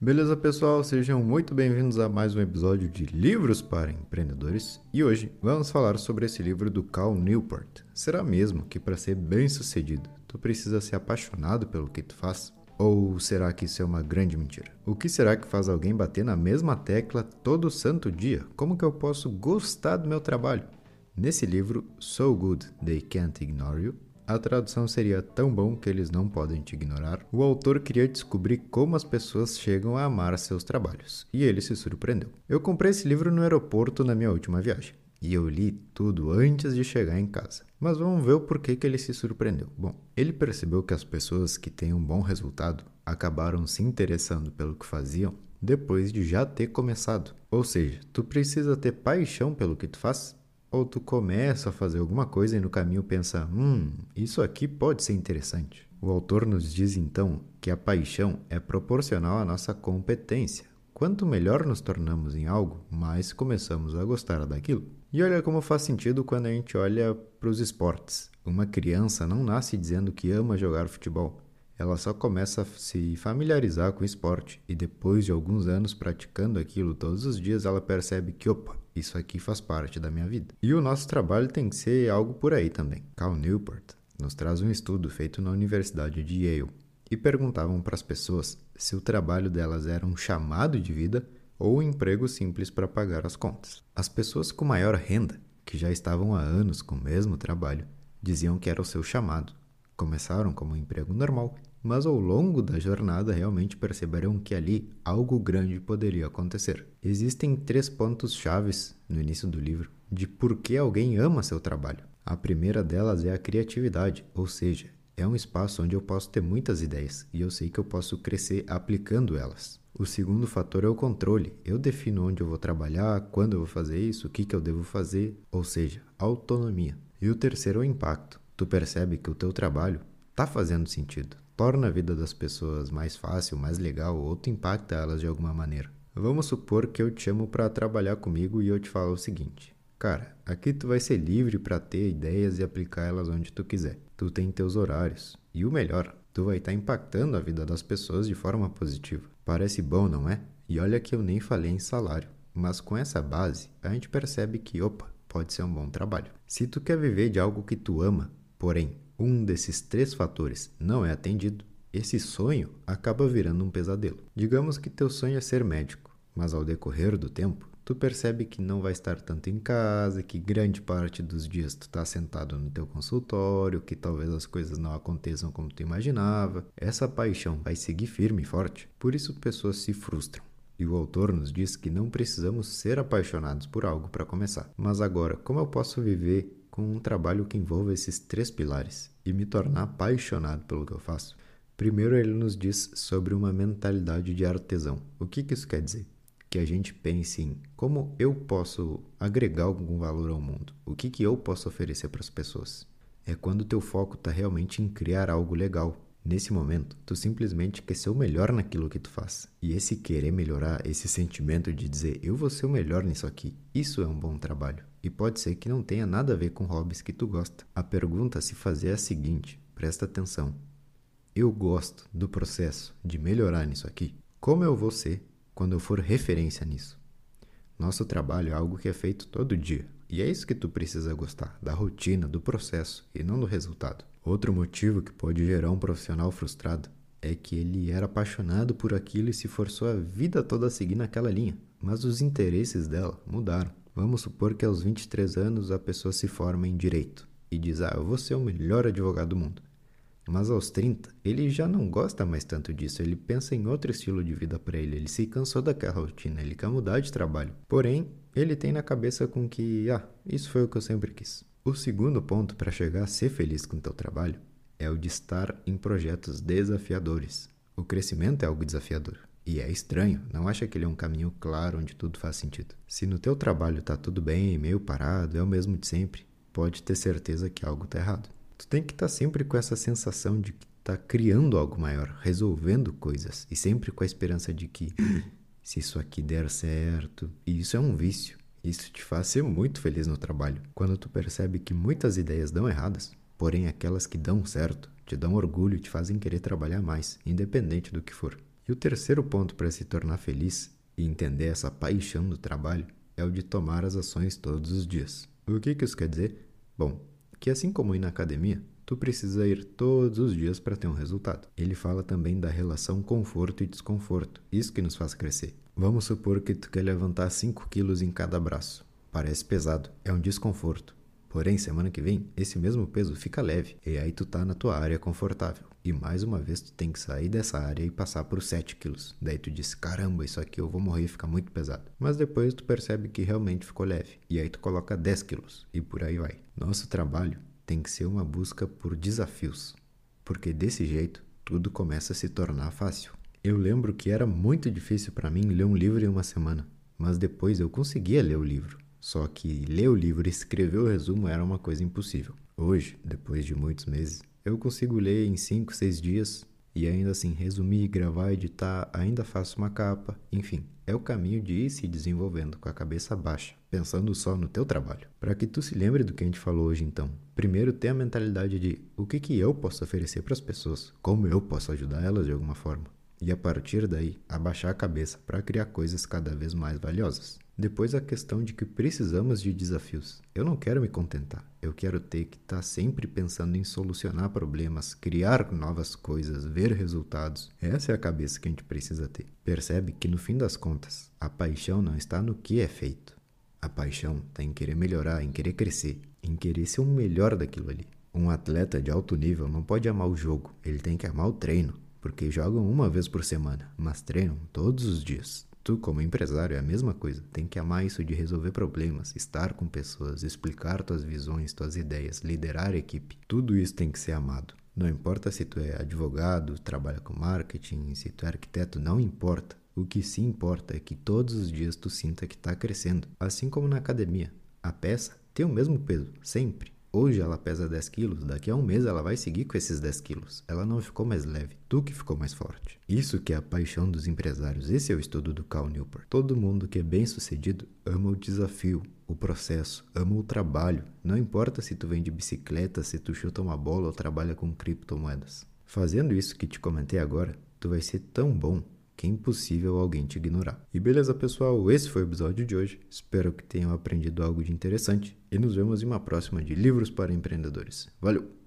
Beleza, pessoal? Sejam muito bem-vindos a mais um episódio de Livros para Empreendedores e hoje vamos falar sobre esse livro do Cal Newport. Será mesmo que para ser bem-sucedido tu precisa ser apaixonado pelo que tu faz? Ou será que isso é uma grande mentira? O que será que faz alguém bater na mesma tecla todo santo dia? Como que eu posso gostar do meu trabalho? Nesse livro, So Good They Can't Ignore You, a tradução seria tão bom que eles não podem te ignorar. O autor queria descobrir como as pessoas chegam a amar seus trabalhos, e ele se surpreendeu. Eu comprei esse livro no aeroporto na minha última viagem, e eu li tudo antes de chegar em casa. Mas vamos ver o porquê que ele se surpreendeu. Bom, ele percebeu que as pessoas que têm um bom resultado acabaram se interessando pelo que faziam depois de já ter começado. Ou seja, tu precisa ter paixão pelo que tu faz ou tu começa a fazer alguma coisa e no caminho pensa: hum, isso aqui pode ser interessante. O autor nos diz então que a paixão é proporcional à nossa competência. Quanto melhor nos tornamos em algo, mais começamos a gostar daquilo. E olha como faz sentido quando a gente olha para os esportes. Uma criança não nasce dizendo que ama jogar futebol. Ela só começa a se familiarizar com o esporte e depois de alguns anos praticando aquilo todos os dias, ela percebe que, opa, isso aqui faz parte da minha vida. E o nosso trabalho tem que ser algo por aí também. Cal Newport nos traz um estudo feito na Universidade de Yale e perguntavam para as pessoas se o trabalho delas era um chamado de vida ou um emprego simples para pagar as contas. As pessoas com maior renda, que já estavam há anos com o mesmo trabalho, diziam que era o seu chamado. Começaram como um emprego normal mas ao longo da jornada realmente perceberão que ali algo grande poderia acontecer. Existem três pontos chaves no início do livro de por que alguém ama seu trabalho. A primeira delas é a criatividade, ou seja, é um espaço onde eu posso ter muitas ideias e eu sei que eu posso crescer aplicando elas. O segundo fator é o controle. Eu defino onde eu vou trabalhar, quando eu vou fazer isso, o que, que eu devo fazer, ou seja, autonomia. E o terceiro é o impacto. Tu percebe que o teu trabalho está fazendo sentido, torna a vida das pessoas mais fácil, mais legal ou tu impacta elas de alguma maneira. Vamos supor que eu te chamo para trabalhar comigo e eu te falo o seguinte: Cara, aqui tu vai ser livre para ter ideias e aplicar elas onde tu quiser. Tu tem teus horários. E o melhor, tu vai estar tá impactando a vida das pessoas de forma positiva. Parece bom, não é? E olha que eu nem falei em salário. Mas com essa base, a gente percebe que, opa, pode ser um bom trabalho. Se tu quer viver de algo que tu ama, porém um desses três fatores não é atendido, esse sonho acaba virando um pesadelo. Digamos que teu sonho é ser médico, mas ao decorrer do tempo, tu percebe que não vai estar tanto em casa, que grande parte dos dias tu está sentado no teu consultório, que talvez as coisas não aconteçam como tu imaginava. Essa paixão vai seguir firme e forte, por isso pessoas se frustram. E o autor nos diz que não precisamos ser apaixonados por algo para começar. Mas agora, como eu posso viver com um trabalho que envolva esses três pilares e me tornar apaixonado pelo que eu faço. Primeiro, ele nos diz sobre uma mentalidade de artesão. O que, que isso quer dizer? Que a gente pense em como eu posso agregar algum valor ao mundo, o que, que eu posso oferecer para as pessoas. É quando o teu foco está realmente em criar algo legal. Nesse momento, tu simplesmente quer ser o melhor naquilo que tu faz. E esse querer melhorar, esse sentimento de dizer eu vou ser o melhor nisso aqui, isso é um bom trabalho. E pode ser que não tenha nada a ver com hobbies que tu gosta. A pergunta a se fazer é a seguinte: presta atenção. Eu gosto do processo de melhorar nisso aqui. Como eu vou ser quando eu for referência nisso? Nosso trabalho é algo que é feito todo dia. E é isso que tu precisa gostar, da rotina, do processo e não do resultado. Outro motivo que pode gerar um profissional frustrado é que ele era apaixonado por aquilo e se forçou a vida toda a seguir naquela linha, mas os interesses dela mudaram. Vamos supor que aos 23 anos a pessoa se forma em direito e diz: Ah, eu vou ser o melhor advogado do mundo. Mas aos 30, ele já não gosta mais tanto disso, ele pensa em outro estilo de vida para ele, ele se cansou daquela rotina, ele quer mudar de trabalho. Porém, ele tem na cabeça com que, ah, isso foi o que eu sempre quis. O segundo ponto para chegar a ser feliz com o teu trabalho é o de estar em projetos desafiadores. O crescimento é algo desafiador. E é estranho, não acha que ele é um caminho claro onde tudo faz sentido. Se no teu trabalho tá tudo bem, meio parado, é o mesmo de sempre, pode ter certeza que algo tá errado. Tu tem que estar tá sempre com essa sensação de que tá criando algo maior, resolvendo coisas e sempre com a esperança de que se isso aqui der certo, e isso é um vício. Isso te faz ser muito feliz no trabalho. Quando tu percebe que muitas ideias dão erradas, porém aquelas que dão certo te dão orgulho e te fazem querer trabalhar mais, independente do que for. E o terceiro ponto para se tornar feliz e entender essa paixão do trabalho é o de tomar as ações todos os dias. O que, que isso quer dizer? Bom, que assim como ir na academia, tu precisa ir todos os dias para ter um resultado. Ele fala também da relação conforto e desconforto, isso que nos faz crescer. Vamos supor que tu quer levantar 5 quilos em cada braço. Parece pesado, é um desconforto. Porém, semana que vem, esse mesmo peso fica leve e aí tu tá na tua área confortável. E mais uma vez tu tem que sair dessa área e passar por 7 quilos. Daí tu diz, caramba, isso aqui eu vou morrer e ficar muito pesado. Mas depois tu percebe que realmente ficou leve. E aí tu coloca 10 quilos. E por aí vai. Nosso trabalho tem que ser uma busca por desafios. Porque desse jeito, tudo começa a se tornar fácil. Eu lembro que era muito difícil para mim ler um livro em uma semana. Mas depois eu conseguia ler o livro. Só que ler o livro e escrever o resumo era uma coisa impossível. Hoje, depois de muitos meses, eu consigo ler em 5, 6 dias e ainda assim resumir, gravar, editar, ainda faço uma capa, enfim, é o caminho de ir se desenvolvendo com a cabeça baixa, pensando só no teu trabalho. Para que tu se lembre do que a gente falou hoje então, primeiro tenha a mentalidade de o que, que eu posso oferecer para as pessoas, como eu posso ajudar elas de alguma forma. E a partir daí, abaixar a cabeça para criar coisas cada vez mais valiosas. Depois a questão de que precisamos de desafios. Eu não quero me contentar. Eu quero ter que estar tá sempre pensando em solucionar problemas, criar novas coisas, ver resultados. Essa é a cabeça que a gente precisa ter. Percebe que no fim das contas, a paixão não está no que é feito. A paixão está em querer melhorar, em querer crescer, em querer ser o melhor daquilo ali. Um atleta de alto nível não pode amar o jogo, ele tem que amar o treino, porque jogam uma vez por semana, mas treinam todos os dias. Tu, como empresário, é a mesma coisa. Tem que amar isso de resolver problemas, estar com pessoas, explicar tuas visões, tuas ideias, liderar a equipe. Tudo isso tem que ser amado. Não importa se tu é advogado, trabalha com marketing, se tu é arquiteto, não importa. O que sim importa é que todos os dias tu sinta que está crescendo. Assim como na academia. A peça tem o mesmo peso, sempre. Hoje ela pesa 10 quilos, daqui a um mês ela vai seguir com esses 10 quilos. Ela não ficou mais leve, tu que ficou mais forte. Isso que é a paixão dos empresários, esse é o estudo do Cal Newport. Todo mundo que é bem sucedido ama o desafio, o processo, ama o trabalho. Não importa se tu vende bicicleta, se tu chuta uma bola ou trabalha com criptomoedas. Fazendo isso que te comentei agora, tu vai ser tão bom que é impossível alguém te ignorar. E beleza, pessoal, esse foi o episódio de hoje. Espero que tenham aprendido algo de interessante e nos vemos em uma próxima de Livros para Empreendedores. Valeu!